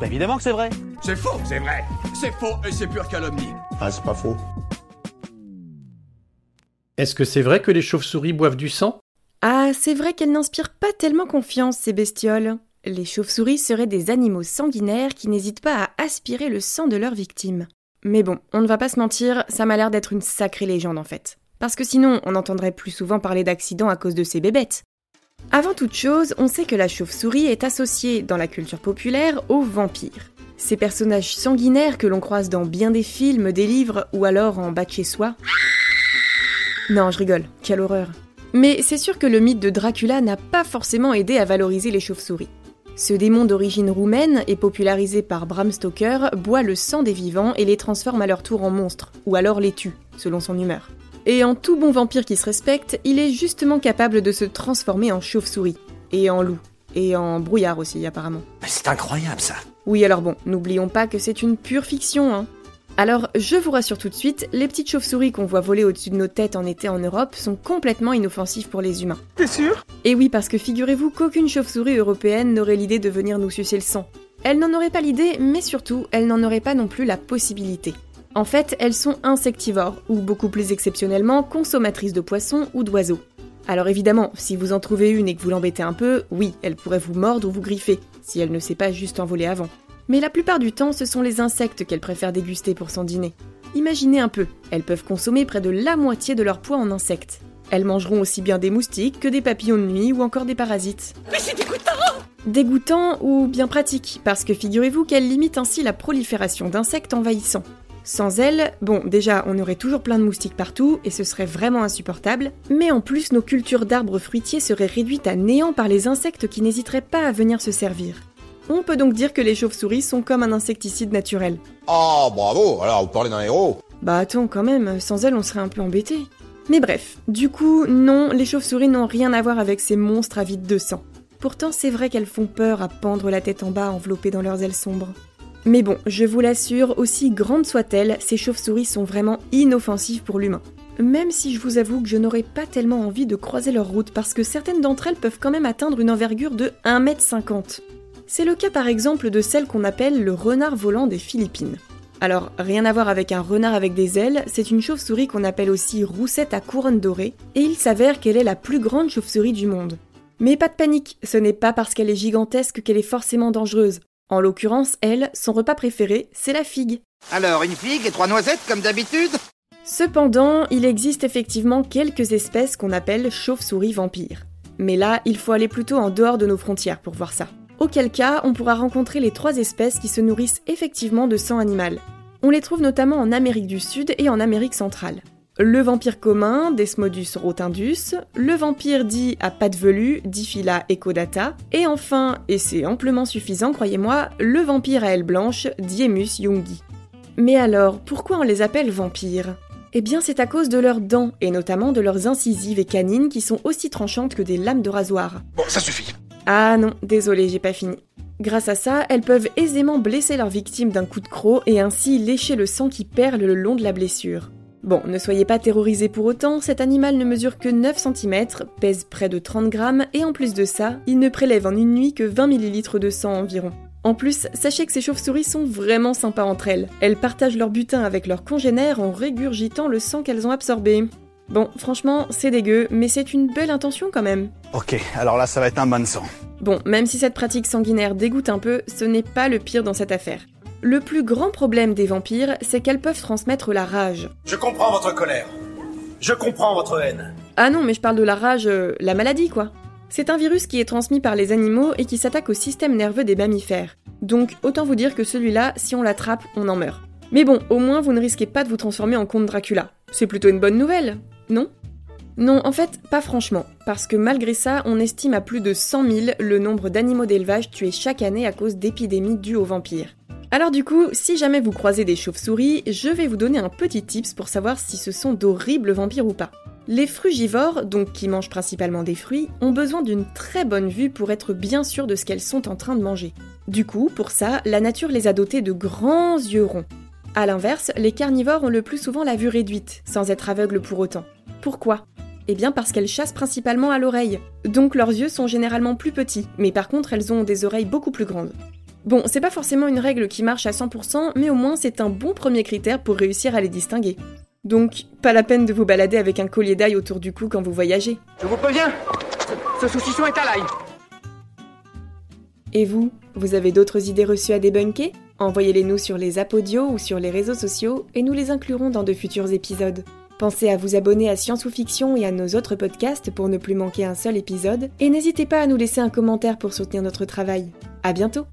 Bah évidemment que c'est vrai. C'est faux, c'est vrai. C'est faux et c'est pure calomnie. Ah, c'est pas faux. Est-ce que c'est vrai que les chauves-souris boivent du sang? Ah, c'est vrai qu'elles n'inspirent pas tellement confiance, ces bestioles. Les chauves-souris seraient des animaux sanguinaires qui n'hésitent pas à aspirer le sang de leurs victimes. Mais bon, on ne va pas se mentir, ça m'a l'air d'être une sacrée légende en fait. Parce que sinon, on entendrait plus souvent parler d'accidents à cause de ces bébêtes. Avant toute chose, on sait que la chauve-souris est associée dans la culture populaire aux vampires. Ces personnages sanguinaires que l'on croise dans bien des films, des livres ou alors en bas de chez soi. Non, je rigole, quelle horreur. Mais c'est sûr que le mythe de Dracula n'a pas forcément aidé à valoriser les chauves-souris. Ce démon d'origine roumaine et popularisé par Bram Stoker boit le sang des vivants et les transforme à leur tour en monstres, ou alors les tue, selon son humeur. Et en tout bon vampire qui se respecte, il est justement capable de se transformer en chauve-souris, et en loup, et en brouillard aussi apparemment. Mais c'est incroyable ça. Oui alors bon, n'oublions pas que c'est une pure fiction, hein. Alors, je vous rassure tout de suite, les petites chauves-souris qu'on voit voler au-dessus de nos têtes en été en Europe sont complètement inoffensives pour les humains. T'es sûr? Et oui, parce que figurez-vous qu'aucune chauve-souris européenne n'aurait l'idée de venir nous sucer le sang. Elle n'en aurait pas l'idée, mais surtout, elle n'en aurait pas non plus la possibilité. En fait, elles sont insectivores, ou beaucoup plus exceptionnellement, consommatrices de poissons ou d'oiseaux. Alors évidemment, si vous en trouvez une et que vous l'embêtez un peu, oui, elle pourrait vous mordre ou vous griffer, si elle ne sait pas juste envoler avant. Mais la plupart du temps, ce sont les insectes qu'elles préfèrent déguster pour son dîner. Imaginez un peu, elles peuvent consommer près de la moitié de leur poids en insectes. Elles mangeront aussi bien des moustiques que des papillons de nuit ou encore des parasites. Mais c'est dégoûtant Dégoûtant ou bien pratique, parce que figurez-vous qu'elles limitent ainsi la prolifération d'insectes envahissants. Sans elles, bon, déjà, on aurait toujours plein de moustiques partout et ce serait vraiment insupportable, mais en plus, nos cultures d'arbres fruitiers seraient réduites à néant par les insectes qui n'hésiteraient pas à venir se servir. On peut donc dire que les chauves-souris sont comme un insecticide naturel. Oh, bravo Alors, vous parlez d'un héros Bah attends, quand même, sans elles, on serait un peu embêté. Mais bref, du coup, non, les chauves-souris n'ont rien à voir avec ces monstres avides de sang. Pourtant, c'est vrai qu'elles font peur à pendre la tête en bas enveloppées dans leurs ailes sombres. Mais bon, je vous l'assure, aussi grandes soient-elles, ces chauves-souris sont vraiment inoffensives pour l'humain. Même si je vous avoue que je n'aurais pas tellement envie de croiser leur route parce que certaines d'entre elles peuvent quand même atteindre une envergure de 1m50. C'est le cas par exemple de celle qu'on appelle le renard volant des Philippines. Alors, rien à voir avec un renard avec des ailes, c'est une chauve-souris qu'on appelle aussi roussette à couronne dorée, et il s'avère qu'elle est la plus grande chauve-souris du monde. Mais pas de panique, ce n'est pas parce qu'elle est gigantesque qu'elle est forcément dangereuse. En l'occurrence, elle, son repas préféré, c'est la figue. Alors, une figue et trois noisettes comme d'habitude? Cependant, il existe effectivement quelques espèces qu'on appelle chauves-souris vampires. Mais là, il faut aller plutôt en dehors de nos frontières pour voir ça. Auquel cas, on pourra rencontrer les trois espèces qui se nourrissent effectivement de sang animal. On les trouve notamment en Amérique du Sud et en Amérique centrale. Le vampire commun, Desmodus rotundus, le vampire dit à pattes velues, Diphila ecodata, et enfin, et c'est amplement suffisant croyez-moi, le vampire à ailes blanches, Diemus youngi. Mais alors, pourquoi on les appelle vampires? Eh bien c'est à cause de leurs dents, et notamment de leurs incisives et canines qui sont aussi tranchantes que des lames de rasoir. Bon, ça suffit. Ah non, désolé, j'ai pas fini. Grâce à ça, elles peuvent aisément blesser leur victime d'un coup de croc et ainsi lécher le sang qui perle le long de la blessure. Bon, ne soyez pas terrorisés pour autant, cet animal ne mesure que 9 cm, pèse près de 30 grammes et en plus de ça, il ne prélève en une nuit que 20 ml de sang environ. En plus, sachez que ces chauves-souris sont vraiment sympas entre elles. Elles partagent leur butin avec leurs congénères en régurgitant le sang qu'elles ont absorbé. Bon, franchement, c'est dégueu, mais c'est une belle intention quand même. Ok, alors là ça va être un bain de sang. Bon, même si cette pratique sanguinaire dégoûte un peu, ce n'est pas le pire dans cette affaire. Le plus grand problème des vampires, c'est qu'elles peuvent transmettre la rage. Je comprends votre colère. Je comprends votre haine. Ah non, mais je parle de la rage, euh, la maladie quoi. C'est un virus qui est transmis par les animaux et qui s'attaque au système nerveux des mammifères. Donc autant vous dire que celui-là, si on l'attrape, on en meurt. Mais bon, au moins vous ne risquez pas de vous transformer en comte Dracula. C'est plutôt une bonne nouvelle, non? Non, en fait, pas franchement, parce que malgré ça, on estime à plus de 100 000 le nombre d'animaux d'élevage tués chaque année à cause d'épidémies dues aux vampires. Alors du coup, si jamais vous croisez des chauves-souris, je vais vous donner un petit tips pour savoir si ce sont d'horribles vampires ou pas. Les frugivores, donc qui mangent principalement des fruits, ont besoin d'une très bonne vue pour être bien sûrs de ce qu'elles sont en train de manger. Du coup, pour ça, la nature les a dotés de grands yeux ronds. A l'inverse, les carnivores ont le plus souvent la vue réduite, sans être aveugles pour autant. Pourquoi? Eh bien parce qu'elles chassent principalement à l'oreille. Donc leurs yeux sont généralement plus petits, mais par contre elles ont des oreilles beaucoup plus grandes. Bon, c'est pas forcément une règle qui marche à 100%, mais au moins c'est un bon premier critère pour réussir à les distinguer. Donc, pas la peine de vous balader avec un collier d'ail autour du cou quand vous voyagez. Je vous préviens, ce saucisson est à l'ail. Et vous, vous avez d'autres idées reçues à débunker? Envoyez-les nous sur les apodios ou sur les réseaux sociaux et nous les inclurons dans de futurs épisodes. Pensez à vous abonner à Science ou Fiction et à nos autres podcasts pour ne plus manquer un seul épisode, et n'hésitez pas à nous laisser un commentaire pour soutenir notre travail. À bientôt